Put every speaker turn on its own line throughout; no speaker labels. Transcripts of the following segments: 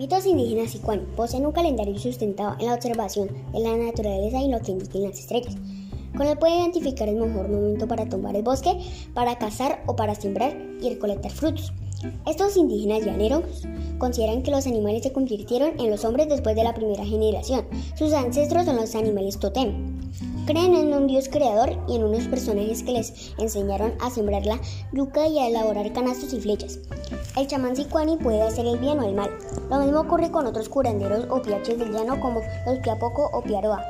Mitos indígenas y poseen un calendario sustentado en la observación de la naturaleza y lo que indican las estrellas. Con él puede identificar el mejor momento para tumbar el bosque, para cazar o para sembrar y recolectar frutos. Estos indígenas llaneros consideran que los animales se convirtieron en los hombres después de la primera generación. Sus ancestros son los animales totem. Creen en un dios creador y en unos personajes que les enseñaron a sembrar la yuca y a elaborar canastos y flechas. El chamán Sicuani puede hacer el bien o el mal. Lo mismo ocurre con otros curanderos o piaches del llano como los piapoco o piaroa.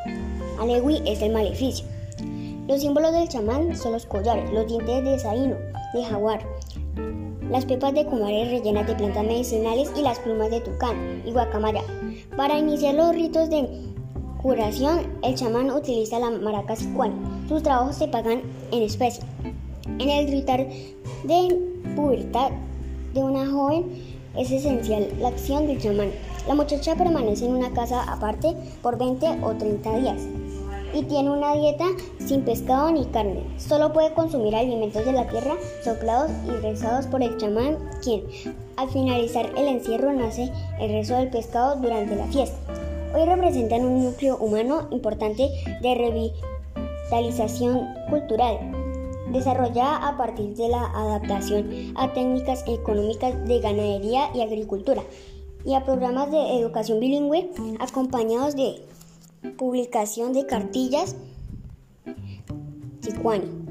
Alegui es el maleficio. Los símbolos del chamán son los collares, los dientes de saíno, de jaguar, las pepas de cumare rellenas de plantas medicinales y las plumas de tucán y guacamaya. Para iniciar los ritos de curación, el chamán utiliza la maraca sicuani. Sus trabajos se pagan en especie. En el ritual de pubertad de una joven es esencial la acción del chamán. La muchacha permanece en una casa aparte por 20 o 30 días y tiene una dieta sin pescado ni carne. Solo puede consumir alimentos de la tierra soplados y rezados por el chamán, quien, al finalizar el encierro, nace el rezo del pescado durante la fiesta. Hoy representan un núcleo humano importante de revitalización cultural, desarrollada a partir de la adaptación a técnicas económicas de ganadería y agricultura y a programas de educación bilingüe acompañados de publicación de cartillas Tijuana.